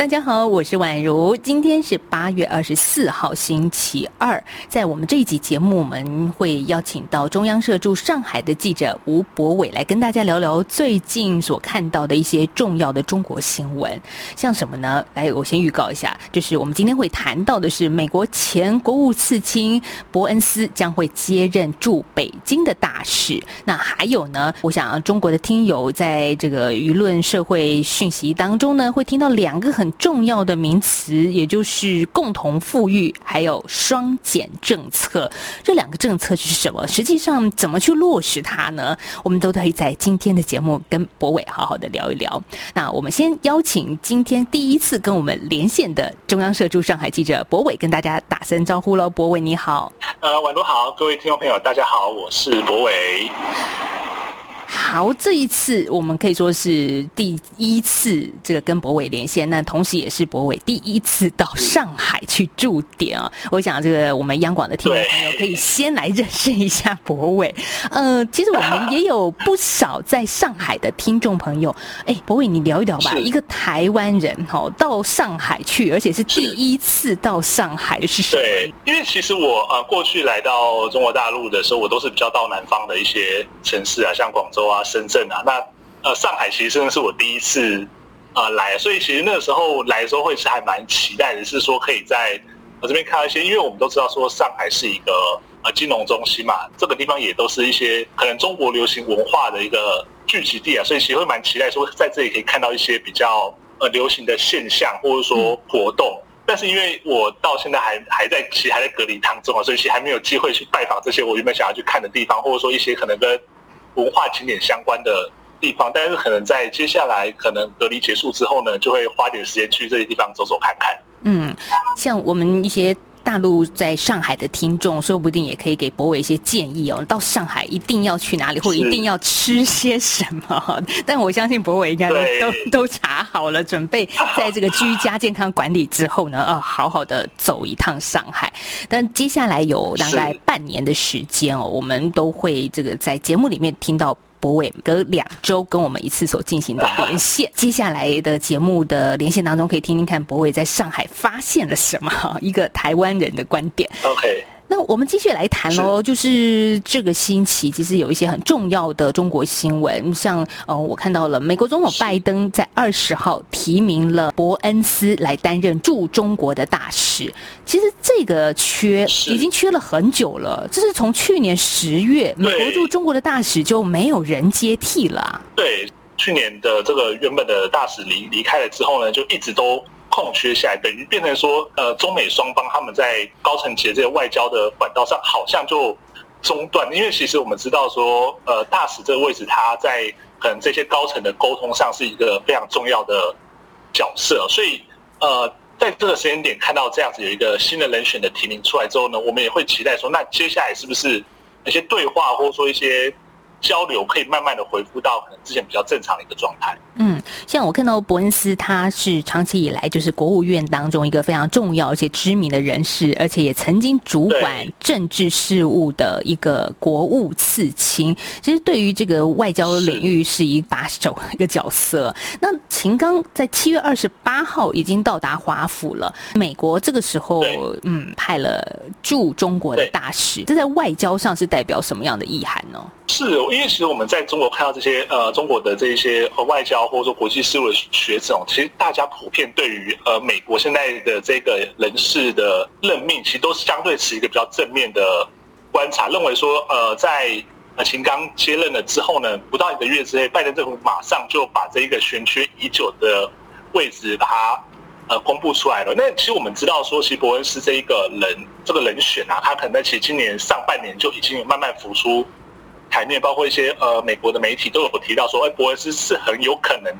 大家好，我是宛如。今天是八月二十四号，星期二。在我们这一集节目，我们会邀请到中央社驻上海的记者吴博伟来跟大家聊聊最近所看到的一些重要的中国新闻。像什么呢？来，我先预告一下，就是我们今天会谈到的是美国前国务次卿伯恩斯将会接任驻北京的大使。那还有呢？我想中国的听友在这个舆论社会讯息当中呢，会听到两个很。重要的名词，也就是共同富裕，还有双减政策，这两个政策是什么？实际上怎么去落实它呢？我们都可以在今天的节目跟博伟好好的聊一聊。那我们先邀请今天第一次跟我们连线的中央社驻上海记者博伟，跟大家打声招呼喽。博伟你好，呃，晚上好，各位听众朋友，大家好，我是博伟。好，这一次我们可以说是第一次这个跟博伟连线，那同时也是博伟第一次到上海去驻点啊。我想这个我们央广的听众朋友可以先来认识一下博伟。呃，其实我们也有不少在上海的听众朋友。哎，博伟，你聊一聊吧。一个台湾人哈到上海去，而且是第一次到上海，是什么？对，因为其实我呃过去来到中国大陆的时候，我都是比较到南方的一些城市啊，像广州。啊，深圳啊，那呃，上海其实真的是我第一次啊来，所以其实那个时候来的时候会是还蛮期待的，是说可以在我这边看到一些，因为我们都知道说上海是一个呃金融中心嘛，这个地方也都是一些可能中国流行文化的一个聚集地啊，所以其实会蛮期待说在这里可以看到一些比较呃流行的现象或者说活动，但是因为我到现在还还在其实还在隔离当中啊，所以其实还没有机会去拜访这些我原本想要去看的地方，或者说一些可能跟文化景点相关的地方，但是可能在接下来可能隔离结束之后呢，就会花点时间去这些地方走走看看。嗯，像我们一些。大陆在上海的听众，说不定也可以给博伟一些建议哦。到上海一定要去哪里，或一定要吃些什么？但我相信博伟应该都都都查好了，准备在这个居家健康管理之后呢，呃，好好的走一趟上海。但接下来有大概半年的时间哦，我们都会这个在节目里面听到。博伟隔两周跟我们一次所进行的连线，接下来的节目的连线当中，可以听听看博伟在上海发现了什么，一个台湾人的观点。OK。那我们继续来谈喽，就是这个星期其实有一些很重要的中国新闻，像呃，我看到了美国总统拜登在二十号提名了伯恩斯来担任驻中国的大使。其实这个缺已经缺了很久了，这是从去年十月美国驻中国的大使就没有人接替了。对，去年的这个原本的大使离离开了之后呢，就一直都。空缺下来，等于变成说，呃，中美双方他们在高层级的这个外交的管道上，好像就中断。因为其实我们知道说，呃，大使这个位置，他在可能这些高层的沟通上是一个非常重要的角色。所以，呃，在这个时间点看到这样子有一个新的人选的提名出来之后呢，我们也会期待说，那接下来是不是一些对话，或者说一些。交流可以慢慢的恢复到可能之前比较正常的一个状态。嗯，像我看到伯恩斯，他是长期以来就是国务院当中一个非常重要而且知名的人士，而且也曾经主管政治事务的一个国务次卿。其实对于这个外交领域是一把手一个角色。那秦刚在七月二十八号已经到达华府了，美国这个时候嗯派了驻中国的大使，这在外交上是代表什么样的意涵呢？是，因为其实我们在中国看到这些呃中国的这一些呃外交或者说国际事务的学者，其实大家普遍对于呃美国现在的这个人事的任命，其实都是相对持一个比较正面的观察，认为说呃在呃秦刚接任了之后呢，不到一个月之内，拜登政府马上就把这一个悬缺已久的位置把它呃公布出来了。那其实我们知道说，其实伯恩斯这一个人这个人选啊，他可能在其实今年上半年就已经有慢慢浮出。台面包括一些呃美国的媒体都有提到说，哎，伯恩斯是很有可能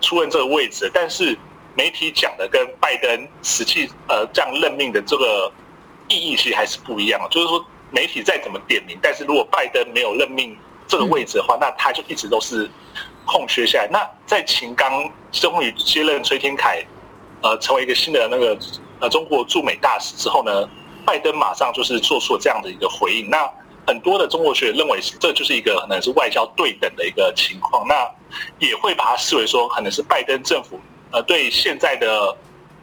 出任这个位置，但是媒体讲的跟拜登实际呃这样任命的这个意义其实还是不一样就是说媒体再怎么点名，但是如果拜登没有任命这个位置的话，那他就一直都是空缺下来。那在秦刚终于接任崔天凯，呃，成为一个新的那个呃中国驻美大使之后呢，拜登马上就是做出了这样的一个回应。那很多的中国学者认为这就是一个可能是外交对等的一个情况，那也会把它视为说可能是拜登政府呃对现在的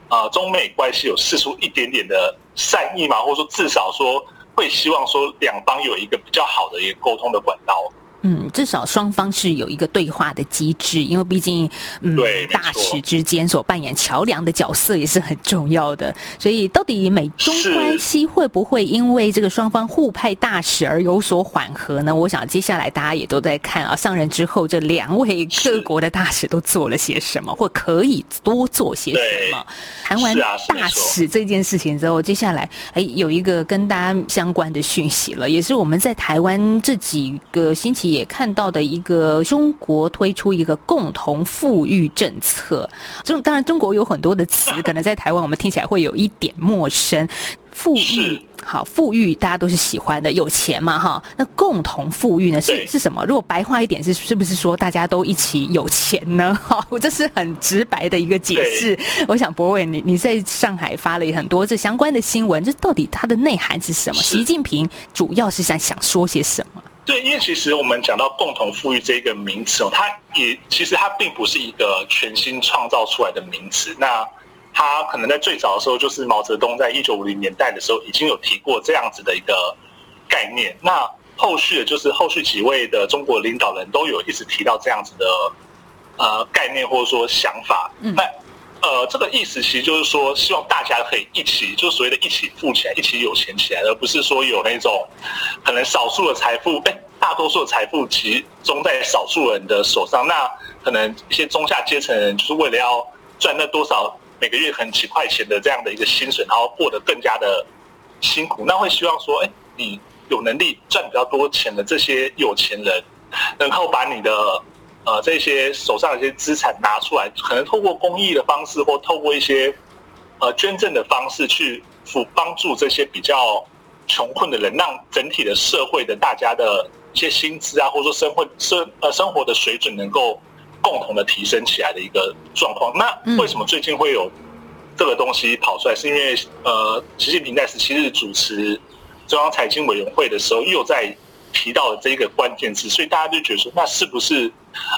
呃中美关系有试出一点点的善意嘛，或者说至少说。会希望说两方有一个比较好的一个沟通的管道。嗯，至少双方是有一个对话的机制，因为毕竟，嗯，大使之间所扮演桥梁的角色也是很重要的。所以，到底美中关系会不会因为这个双方互派大使而有所缓和呢？我想接下来大家也都在看啊，上任之后这两位各国的大使都做了些什么，或可以多做些什么。谈完大使这件事情之后，接下来哎，有一个跟大家相关的讯息了，也是我们在台湾这几个星期。也看到的一个中国推出一个共同富裕政策，中当然中国有很多的词，可能在台湾我们听起来会有一点陌生。富裕好，富裕大家都是喜欢的，有钱嘛哈。那共同富裕呢是是什么？如果白话一点是是不是说大家都一起有钱呢？哈，我这是很直白的一个解释。我想博伟，你你在上海发了很多这相关的新闻，这到底它的内涵是什么？习近平主要是想想说些什么？对，因为其实我们讲到共同富裕这个名词哦，它也其实它并不是一个全新创造出来的名词。那它可能在最早的时候，就是毛泽东在一九五零年代的时候已经有提过这样子的一个概念。那后续的就是后续几位的中国领导人都有一直提到这样子的呃概念或者说想法。那呃，这个意思其实就是说，希望大家可以一起，就是所谓的一起富起来，一起有钱起来，而不是说有那种可能少数的财富，哎，大多数的财富集中在少数人的手上。那可能一些中下阶层人，就是为了要赚那多少每个月很几块钱的这样的一个薪水，然后过得更加的辛苦。那会希望说，哎，你有能力赚比较多钱的这些有钱人，然后把你的。呃，这些手上的一些资产拿出来，可能透过公益的方式，或透过一些呃捐赠的方式，去辅帮助这些比较穷困的人，让整体的社会的大家的一些薪资啊，或者说生活生呃生活的水准能够共同的提升起来的一个状况。那为什么最近会有这个东西跑出来？是因为呃，习近平在十七日主持中央财经委员会的时候，又在。提到的这一个关键字，所以大家就觉得说，那是不是，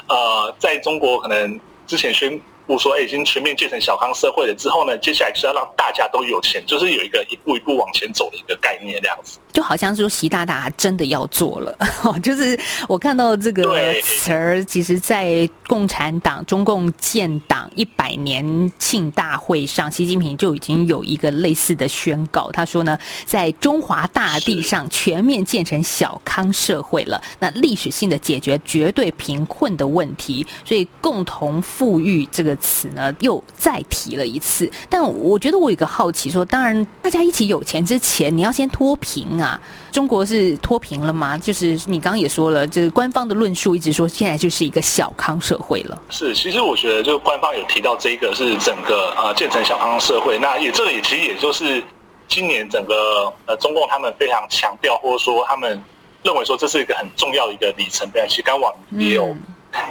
呃，在中国可能之前宣。布说，已经全面建成小康社会了之后呢，接下来是要让大家都有钱，就是有一个一步一步往前走的一个概念，这样子。就好像说习大大真的要做了，就是我看到这个词儿，其实在共产党中共建党一百年庆大会上，习近平就已经有一个类似的宣告，他说呢，在中华大地上全面建成小康社会了，那历史性的解决绝对贫困的问题，所以共同富裕这个。词呢又再提了一次，但我觉得我有个好奇，说当然大家一起有钱之前，你要先脱贫啊。中国是脱贫了吗？就是你刚刚也说了，就是官方的论述一直说现在就是一个小康社会了。是，其实我觉得就官方有提到这个是整个呃建成小康社会，那也这个也其实也就是今年整个呃中共他们非常强调，或者说他们认为说这是一个很重要的一个里程碑。其实刚网也有。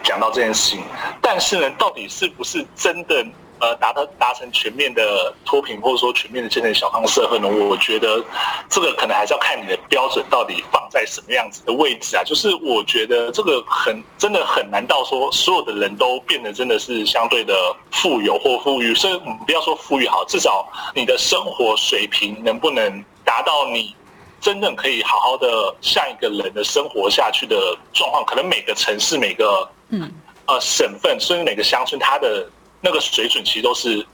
讲到这件事情，但是呢，到底是不是真的呃达到达成全面的脱贫，或者说全面的建立小康社会呢？我觉得这个可能还是要看你的标准到底放在什么样子的位置啊。就是我觉得这个很真的很难到说所有的人都变得真的是相对的富有或富裕，甚至不要说富裕好，至少你的生活水平能不能达到你。真正可以好好的像一个人的生活下去的状况，可能每个城市、每个嗯呃省份，甚至每个乡村，它的那个水准其实都是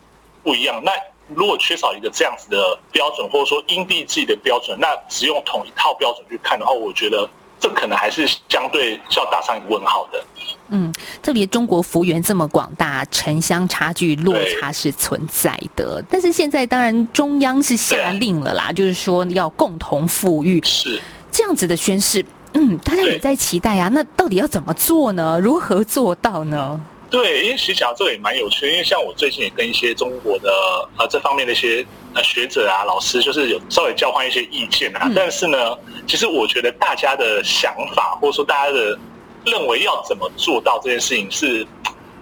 不一样。那如果缺少一个这样子的标准，或者说因地制宜的标准，那只用同一套标准去看的话，我觉得。这可能还是相对是要打上一个问号的。嗯，特别中国幅员这么广大，城乡差距落差是存在的。但是现在当然中央是下令了啦，就是说要共同富裕，是这样子的宣誓。嗯，大家也在期待啊。那到底要怎么做呢？如何做到呢？对，因为其实讲这个也蛮有趣，因为像我最近也跟一些中国的呃这方面的一些呃学者啊、老师，就是有稍微交换一些意见啊。但是呢，其实我觉得大家的想法或者说大家的认为要怎么做到这件事情是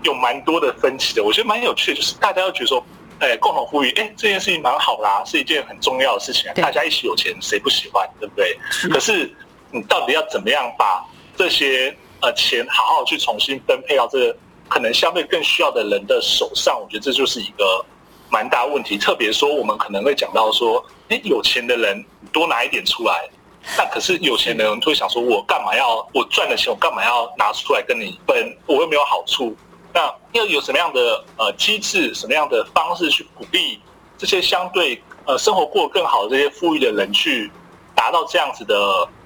有蛮多的分歧的。我觉得蛮有趣的，就是大家都觉得说，哎，共同富裕，哎，这件事情蛮好啦，是一件很重要的事情啊，大家一起有钱，谁不喜欢，对不对？可是你到底要怎么样把这些呃钱好好去重新分配到这个可能相对更需要的人的手上？我觉得这就是一个蛮大问题。特别说，我们可能会讲到说，哎，有钱的人多拿一点出来。那可是有钱人就会想说，我干嘛要我赚的钱，我干嘛要拿出来跟你分？我又没有好处。那要有什么样的呃机制，什么样的方式去鼓励这些相对呃生活过得更好的这些富裕的人，去达到这样子的，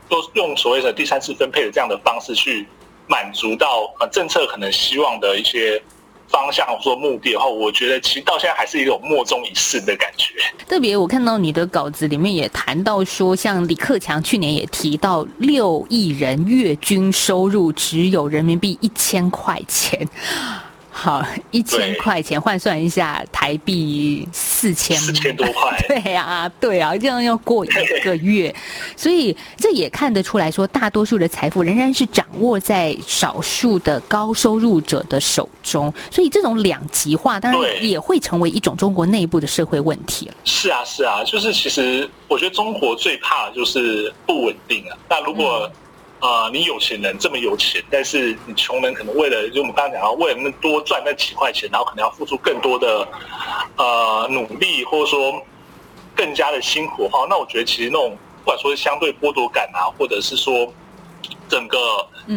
都用所谓的第三次分配的这样的方式去满足到呃政策可能希望的一些。方向或目的的话，我觉得其实到现在还是一种莫衷一是的感觉。特别我看到你的稿子里面也谈到说，像李克强去年也提到，六亿人月均收入只有人民币一千块钱。好，一千块钱换算一下台币四千，四千多块。对啊，对啊，这样要过一个月，所以这也看得出来说，大多数的财富仍然是掌握在少数的高收入者的手中。所以这种两极化，当然也会成为一种中国内部的社会问题是啊，是啊，就是其实我觉得中国最怕的就是不稳定啊。那如果啊，你有钱人这么有钱，但是你穷人可能为了，就我们刚刚讲到，为了那多赚那几块钱，然后可能要付出更多的呃努力，或者说更加的辛苦哈。那我觉得其实那种不管说是相对剥夺感啊，或者是说整个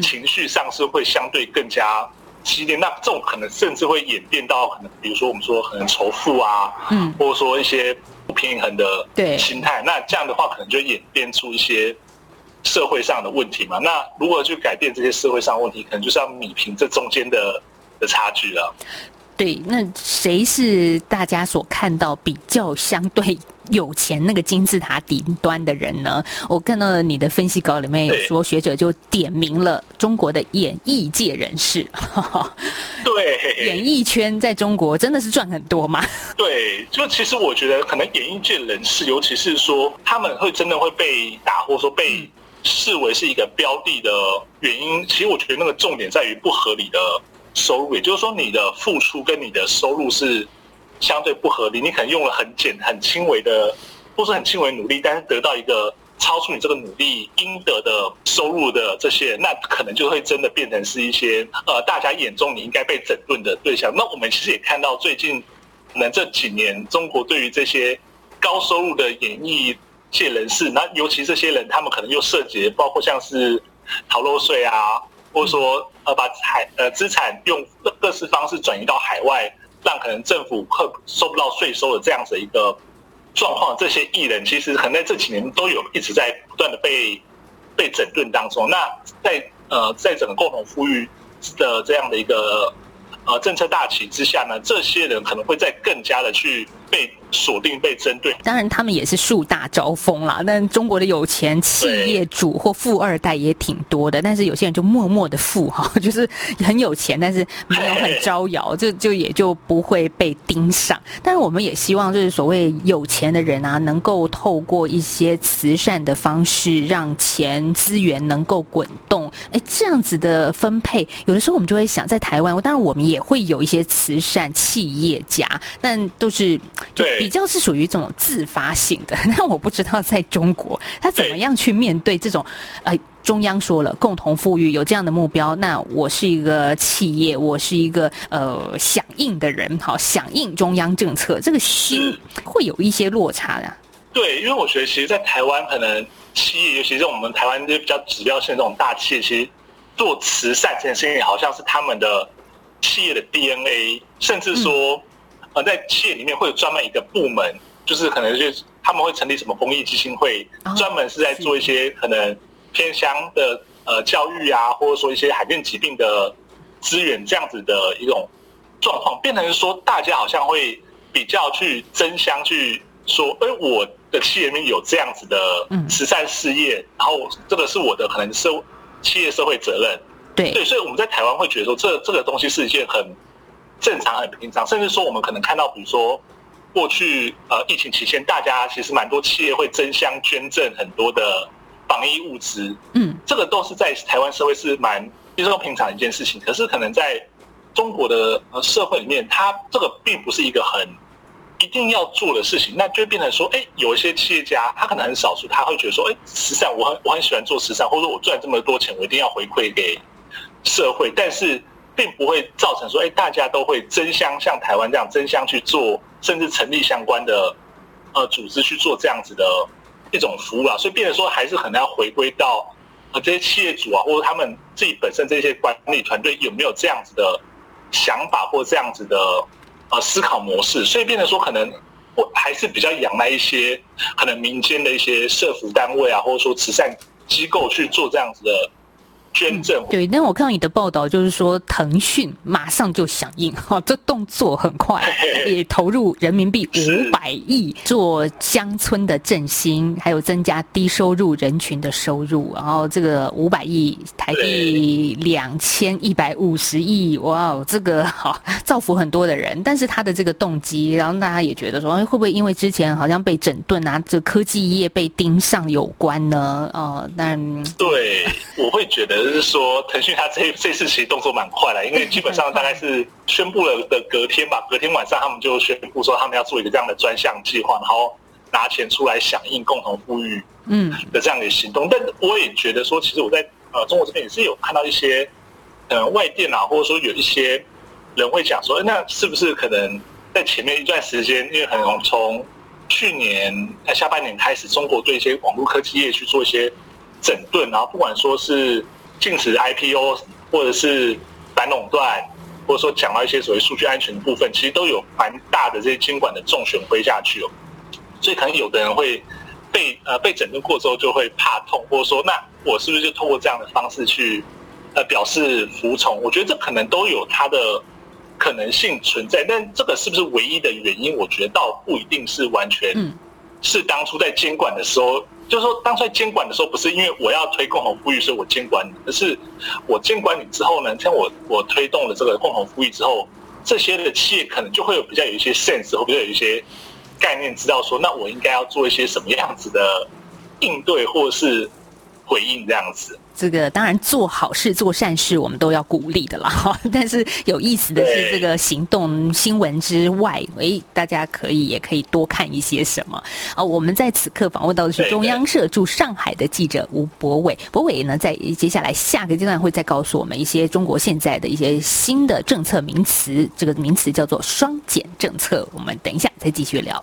情绪上是会相对更加激烈。那这种可能甚至会演变到可能，比如说我们说可能仇富啊，嗯，或者说一些不平衡的心态。那这样的话，可能就演变出一些。社会上的问题嘛，那如何去改变这些社会上问题，可能就是要米平这中间的的差距了。对，那谁是大家所看到比较相对有钱那个金字塔顶端的人呢？我看到了你的分析稿里面有说，学者就点名了中国的演艺界人士。对，演艺圈在中国真的是赚很多吗？对，就其实我觉得，可能演艺界人士，尤其是说他们会真的会被打，或者说被。视为是一个标的的原因，其实我觉得那个重点在于不合理的收入，也就是说你的付出跟你的收入是相对不合理，你可能用了很简、很轻微的，或是很轻微努力，但是得到一个超出你这个努力应得的收入的这些，那可能就会真的变成是一些呃大家眼中你应该被整顿的对象。那我们其实也看到最近可能这几年中国对于这些高收入的演艺。界人士，那尤其这些人，他们可能又涉及包括像是逃漏税啊，或者说呃把海呃资产用各式方式转移到海外，让可能政府会收不到税收的这样子一个状况。这些艺人其实可能在这几年都有一直在不断的被被整顿当中。那在呃在整个共同富裕的这样的一个呃政策大旗之下呢，这些人可能会在更加的去被。锁定被针对，当然他们也是树大招风啦。但中国的有钱企业主或富二代也挺多的，但是有些人就默默的富哈，就是很有钱，但是没有很招摇，就就也就不会被盯上。但是我们也希望，就是所谓有钱的人啊，能够透过一些慈善的方式，让钱资源能够滚动。哎，这样子的分配，有的时候我们就会想，在台湾，当然我们也会有一些慈善企业家，但都是对。比较是属于这种自发性的，那我不知道在中国他怎么样去面对这种，呃，中央说了共同富裕有这样的目标，那我是一个企业，我是一个呃响应的人，好响应中央政策，这个心会有一些落差的。对，因为我觉得其实，在台湾可能企业，尤其是我们台湾这些比较指标性的这种大企业，其实做慈善这件事情，好像是他们的企业的 DNA，甚至说。呃，在企业里面会有专门一个部门，就是可能就是他们会成立什么公益基金会，专门是在做一些可能偏乡的呃教育啊，或者说一些罕见疾病的资源这样子的一种状况，变成是说大家好像会比较去争相去说，哎，我的企业里面有这样子的慈善事业，然后这个是我的可能社企业社会责任，对。对，所以我们在台湾会觉得说，这这个东西是一件很。正常很平常，甚至说我们可能看到，比如说过去呃疫情期间，大家其实蛮多企业会争相捐赠很多的防疫物资，嗯，这个都是在台湾社会是蛮其实平常的一件事情。可是可能在中国的呃社会里面，它这个并不是一个很一定要做的事情，那就变成说，哎，有一些企业家，他可能很少数，他会觉得说，哎，慈善我很我很喜欢做慈善，或者我赚这么多钱，我一定要回馈给社会，但是并不会造成说，哎，大家都会争相像台湾这样争相去做，甚至成立相关的呃组织去做这样子的一种服务啊，所以变得说，还是可能要回归到呃这些企业主啊，或者他们自己本身这些管理团队有没有这样子的想法或这样子的。呃，思考模式，所以变得说，可能我还是比较仰赖一些可能民间的一些社服单位啊，或者说慈善机构去做这样子的。捐赠对，但我看到你的报道，就是说腾讯马上就响应，哈，这动作很快，也投入人民币五百亿做乡村的振兴，还有增加低收入人群的收入，然后这个五百亿台币两千一百五十亿，哇，这个好造福很多的人，但是他的这个动机，然后大家也觉得说，哎会不会因为之前好像被整顿啊，这科技业被盯上有关呢？哦，但对，我会觉得。就是说，腾讯它这 这次其实动作蛮快的，因为基本上大概是宣布了的隔天吧，隔天晚上他们就宣布说他们要做一个这样的专项计划，然后拿钱出来响应共同富裕嗯的这样的行动。但我也觉得说，其实我在呃中国这边也是有看到一些呃外电啊，或者说有一些人会讲说，那是不是可能在前面一段时间，因为可能从去年下半年开始，中国对一些网络科技业去做一些整顿，然后不管说是禁止 IPO，或者是反垄断，或者说讲到一些所谓数据安全的部分，其实都有蛮大的这些监管的重拳挥下去哦。所以可能有的人会被呃被整顿过之后就会怕痛，或者说那我是不是就通过这样的方式去呃表示服从？我觉得这可能都有它的可能性存在，但这个是不是唯一的原因？我觉得倒不一定是完全是当初在监管的时候。就是说，当初在监管的时候，不是因为我要推共同富裕，所以我监管你，而是我监管你之后呢，像我我推动了这个共同富裕之后，这些的企业可能就会有比较有一些 sense，或比较有一些概念，知道说，那我应该要做一些什么样子的应对，或是回应这样子。这个当然做好事、做善事，我们都要鼓励的啦。哈，但是有意思的是，这个行动新闻之外，诶，大家可以也可以多看一些什么啊？我们在此刻访问到的是中央社驻上海的记者吴博伟。博伟呢，在接下来下个阶段会再告诉我们一些中国现在的一些新的政策名词。这个名词叫做“双减”政策。我们等一下再继续聊。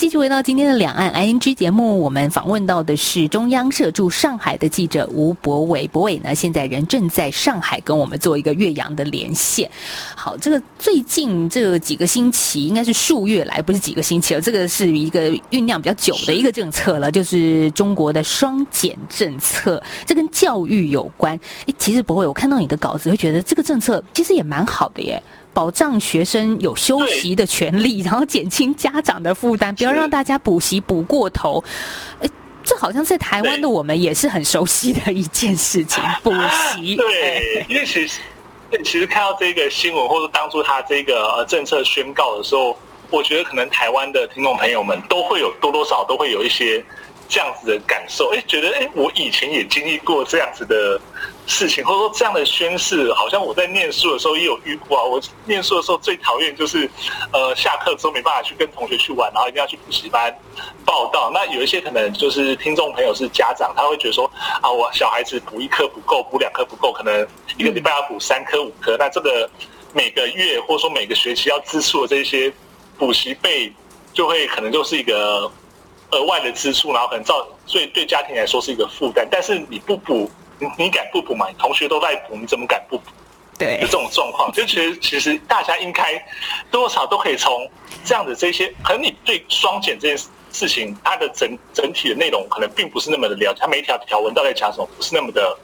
继续回到今天的两岸 ING 节目，我们访问到的是中央社驻上海的记者吴博伟。博伟呢，现在人正在上海跟我们做一个岳阳的连线。好，这个最近这几个星期，应该是数月来，不是几个星期了，这个是一个酝酿比较久的一个政策了，就是中国的双减政策。这跟教育有关。诶，其实博伟，我看到你的稿子，会觉得这个政策其实也蛮好的耶。保障学生有休息的权利，然后减轻家长的负担，不要让大家补习补过头。哎，这好像在台湾的我们也是很熟悉的一件事情，补习。对，因为其实其实看到这个新闻，或者当初他这个政策宣告的时候，我觉得可能台湾的听众朋友们都会有多多少都会有一些这样子的感受。哎，觉得哎，我以前也经历过这样子的。事情，或者说这样的宣誓，好像我在念书的时候也有遇过啊。我念书的时候最讨厌就是，呃，下课之后没办法去跟同学去玩，然后一定要去补习班报到。那有一些可能就是听众朋友是家长，他会觉得说啊，我小孩子补一科不够，补两科不够，可能一个礼拜要补三科五科。那这个每个月或者说每个学期要支出的这些补习费就会可能就是一个额外的支出，然后可能造所以对家庭来说是一个负担。但是你不补，你你敢不补吗？同学都在补，你怎么敢不补？对这种状况，就其实其实大家应该多少都可以从这样的这些，可能你对双减这件事情，它的整整体的内容可能并不是那么的了解，它每一条条文到底讲什么不是那么的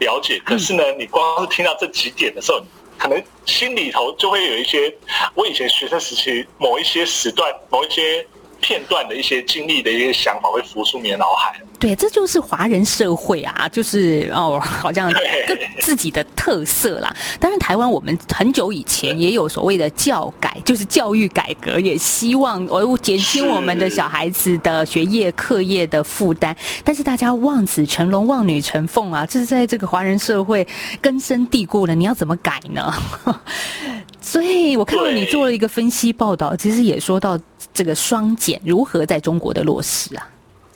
了解。可是呢，你光是听到这几点的时候，可能心里头就会有一些我以前学生时期某一些时段、某一些片段的一些经历的一些想法会浮出你的脑海。对，这就是华人社会啊，就是哦，好像各自己的特色啦。当然，台湾我们很久以前也有所谓的教改，就是教育改革，也希望哦减轻我们的小孩子的学业课业的负担。但是大家望子成龙、望女成凤啊，这是在这个华人社会根深蒂固了。你要怎么改呢？所以我看到你做了一个分析报道，其实也说到这个双减如何在中国的落实啊。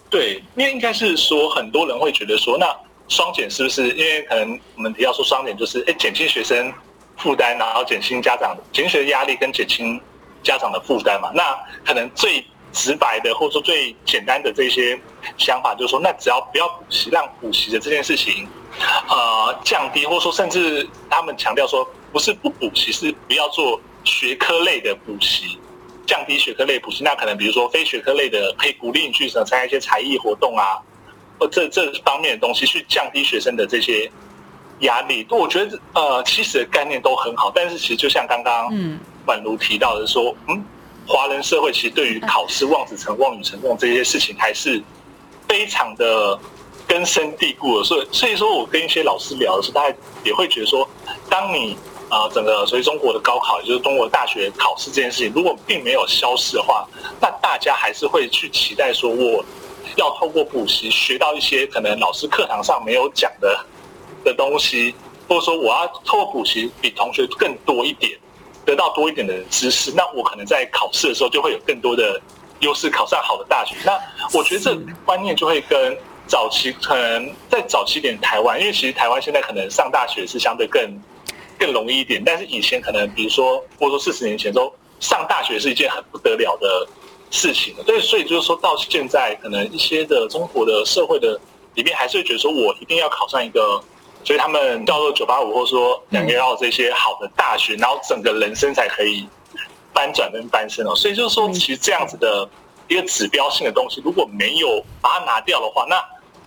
对，因为应该是说，很多人会觉得说，那双减是不是？因为可能我们提到说双减就是，哎，减轻学生负担，然后减轻家长减轻学生压力跟减轻家长的负担嘛。那可能最直白的或者说最简单的这些想法，就是说，那只要不要补习，让补习的这件事情，呃，降低，或者说甚至他们强调说，不是不补习，是不要做学科类的补习。降低学科类补习，那可能比如说非学科类的，可以鼓励你去参加一些才艺活动啊，或这这方面的东西，去降低学生的这些压力。我觉得呃，其实的概念都很好，但是其实就像刚刚嗯宛如提到的说，嗯，华人社会其实对于考试望子成望女成凤这些事情，还是非常的根深蒂固的。所以所以说我跟一些老师聊的时候，大家也会觉得说，当你啊，整个所以中国的高考，也就是中国大学考试这件事情，如果并没有消失的话，那大家还是会去期待说，我要透过补习学到一些可能老师课堂上没有讲的的东西，或者说我要透过补习比同学更多一点，得到多一点的知识，那我可能在考试的时候就会有更多的优势，考上好的大学。那我觉得这观念就会跟早期可能在早期点台湾，因为其实台湾现在可能上大学是相对更。更容易一点，但是以前可能，比如说，或者说四十年前，都上大学是一件很不得了的事情。对，所以就是说到现在，可能一些的中国的社会的里面，还是会觉得说我一定要考上一个，所以他们叫做九八五，或者说两个要这些好的大学，然后整个人生才可以翻转跟翻身哦。所以就是说，其实这样子的一个指标性的东西，如果没有把它拿掉的话，那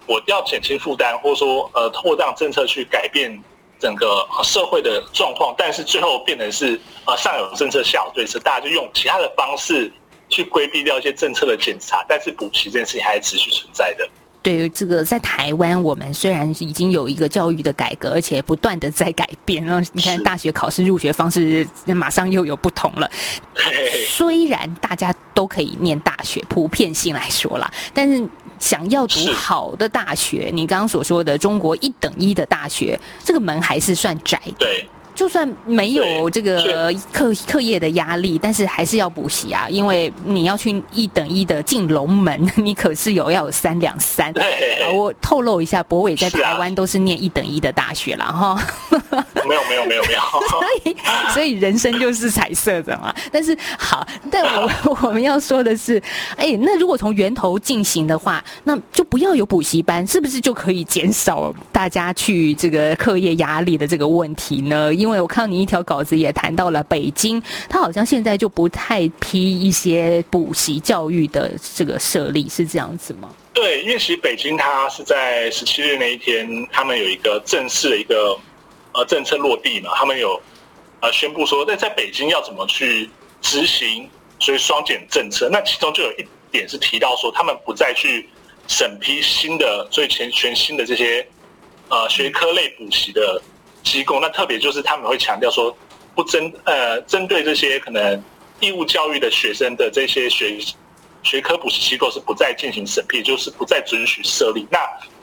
我要减轻负担，或者说呃，通过这样政策去改变。整个社会的状况，但是最后变成是呃上有政策下有对策，大家就用其他的方式去规避掉一些政策的检查，但是补习这件事情还是持续存在的。对于这个，在台湾，我们虽然已经有一个教育的改革，而且不断的在改变。然后你看，大学考试入学方式马上又有不同了。虽然大家都可以念大学，普遍性来说啦，但是想要读好的大学，你刚刚所说的中国一等一的大学，这个门还是算窄。对。就算没有这个课课业的压力，但是还是要补习啊，因为你要去一等一的进龙门，你可是有要有三两三。我透露一下，博伟在台湾都是念一等一的大学了哈。没有没有没有没有。所以所以人生就是彩色的嘛。但是好，但我 我们要说的是，哎，那如果从源头进行的话，那就不要有补习班，是不是就可以减少大家去这个课业压力的这个问题呢？因因为我看到你一条稿子也谈到了北京，他好像现在就不太批一些补习教育的这个设立，是这样子吗？对，因为其实北京它是在十七日那一天，他们有一个正式的一个呃政策落地嘛，他们有呃宣布说，那在北京要怎么去执行所以双减政策，那其中就有一点是提到说，他们不再去审批新的，所以全全新的这些呃学科类补习的。机构那特别就是他们会强调说，不针呃针对这些可能义务教育的学生的这些学学科补习机构是不再进行审批，就是不再准许设立。那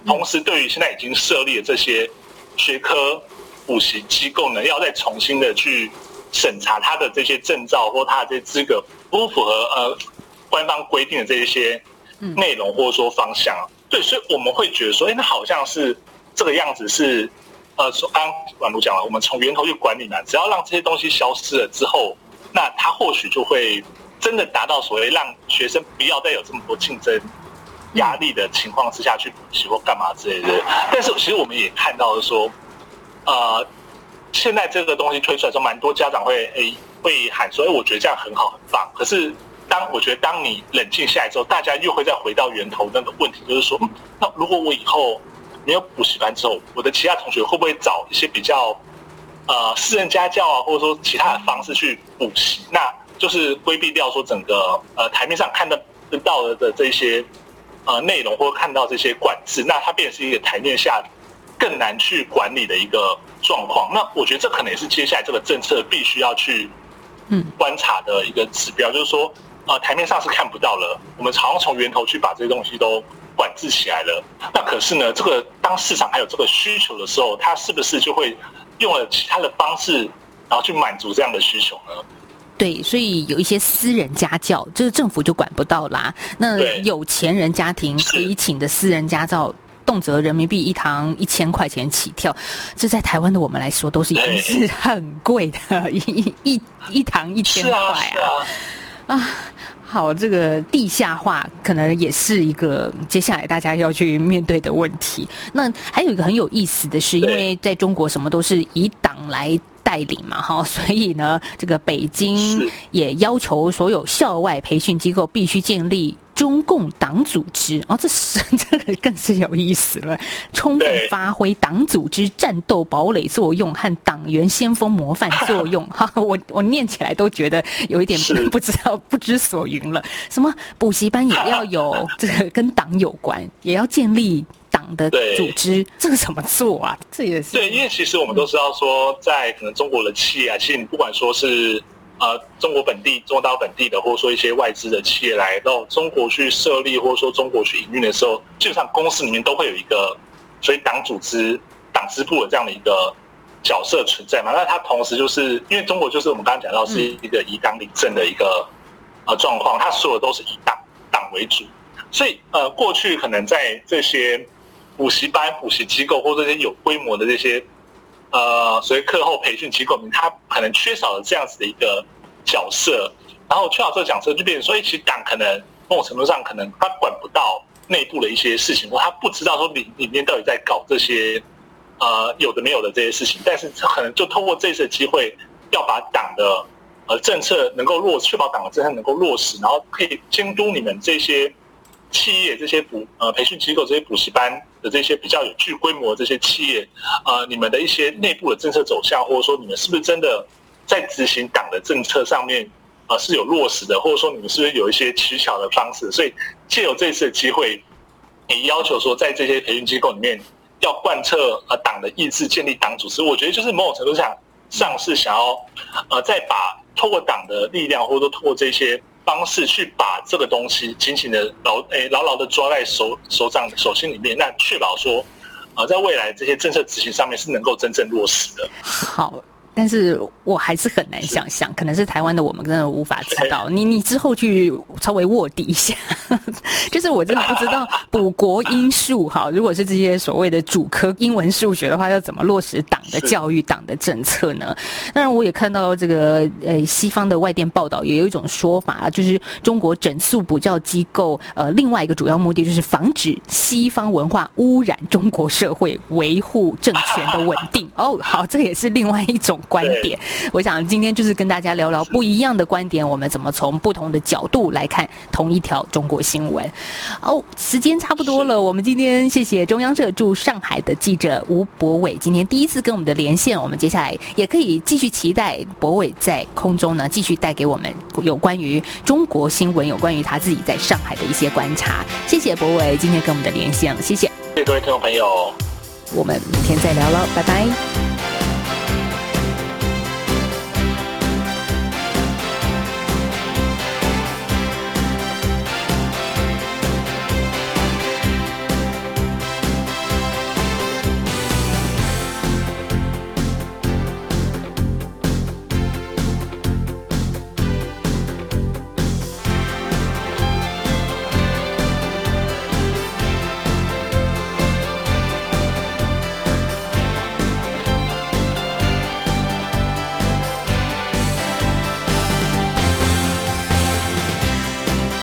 同时对于现在已经设立的这些学科补习机构呢，要再重新的去审查他的这些证照或他的这些资格不符合呃官方规定的这一些内容或者说方向。对，所以我们会觉得说，哎，那好像是这个样子是。呃，说刚宛如讲了，我们从源头去管理嘛，只要让这些东西消失了之后，那它或许就会真的达到所谓让学生不要再有这么多竞争压力的情况之下去补习或干嘛之类的。但是其实我们也看到了说，呃，现在这个东西推出来之后，蛮多家长会诶会喊说，哎，我觉得这样很好很棒。可是当我觉得当你冷静下来之后，大家又会再回到源头那个问题，就是说，嗯那如果我以后没有补习班之后，我的其他同学会不会找一些比较呃私人家教啊，或者说其他的方式去补习？那就是规避掉说整个呃台面上看得得到的的这些呃内容，或者看到这些管制，那它变成是一个台面下更难去管理的一个状况。那我觉得这可能也是接下来这个政策必须要去嗯观察的一个指标，就是说呃台面上是看不到了，我们好像从源头去把这些东西都管制起来了。那可是呢，这个当市场还有这个需求的时候，它是不是就会用了其他的方式，然后去满足这样的需求呢？对，所以有一些私人家教，这个政府就管不到啦。那有钱人家庭可以请的私人家教，动辄人民币一堂一千块钱起跳，这在台湾的我们来说都是已经是很贵的，一一一一堂一千块是啊，啊。啊，好，这个地下化可能也是一个接下来大家要去面对的问题。那还有一个很有意思的是，因为在中国什么都是以党来。带领嘛，哈，所以呢，这个北京也要求所有校外培训机构必须建立中共党组织，哦，这是 这个更是有意思了，充分对发挥党组织战斗堡垒作用和党员先锋模范作用。哈，我我念起来都觉得有一点是 不知道不知所云了。什么补习班也要有这个跟党有关，也要建立党的对组织，这个怎么做啊？这也是对，因为其实我们都知道说，在可能中国的企业啊，其实你不管说是呃中国本地、中国大陆本地的，或者说一些外资的企业来到中国去设立，或者说中国去营运的时候，基本上公司里面都会有一个所以党组织、党支部的这样的一个角色存在嘛。那它同时就是因为中国就是我们刚刚讲到是一个以党领政的一个呃状况，它所有都是以党党为主，所以呃过去可能在这些补习班、补习机构或这些有规模的这些呃所谓课后培训机构里面，它可能缺少了这样子的一个角色，然后缺少这个角色，就变成说，其实党可能某种程度上可能他管不到内部的一些事情，或他不知道说里里面到底在搞这些呃有的没有的这些事情，但是可能就通过这次机会，要把党的呃政策能够落，确保党的政策能够落实，然后可以监督你们这些企业、这些补呃培训机构、这些补习班的这些比较有具规模的这些企业，呃，你们的一些内部的政策走向，或者说你们是不是真的在执行党的政策上面，呃，是有落实的，或者说你们是不是有一些取巧的方式？所以借由这次的机会，也要求说，在这些培训机构里面要贯彻呃党的意志，建立党组织。我觉得就是某种程度上上是想要呃，再把透过党的力量，或者说透过这些方式去把这个东西紧紧的牢诶牢牢的抓在手手掌手心里面，那确保说啊在未来这些政策执行上面是能够真正落实的。好。但是我还是很难想象，可能是台湾的我们真的无法知道。你你之后去稍微卧底一下，就是我真的不知道补国英数哈，如果是这些所谓的主科英文数学的话，要怎么落实党的教育、党的政策呢？当然，我也看到这个呃西方的外电报道，也有一种说法啊，就是中国整肃补教机构，呃，另外一个主要目的就是防止西方文化污染中国社会，维护政权的稳定。哦，好，这也是另外一种观点。我想今天就是跟大家聊聊不一样的观点，我们怎么从不同的角度来看同一条中国新闻。哦，时间差不多了，我们今天谢谢中央社驻上海的记者吴博伟，今天第一次跟我们的连线，我们接下来也可以继续期待博伟在空中呢继续带给我们有关于中国新闻，有关于他自己在上海的一些观察。谢谢博伟今天跟我们的连线，谢谢，谢谢各位听众朋友。我们明天再聊了，拜拜。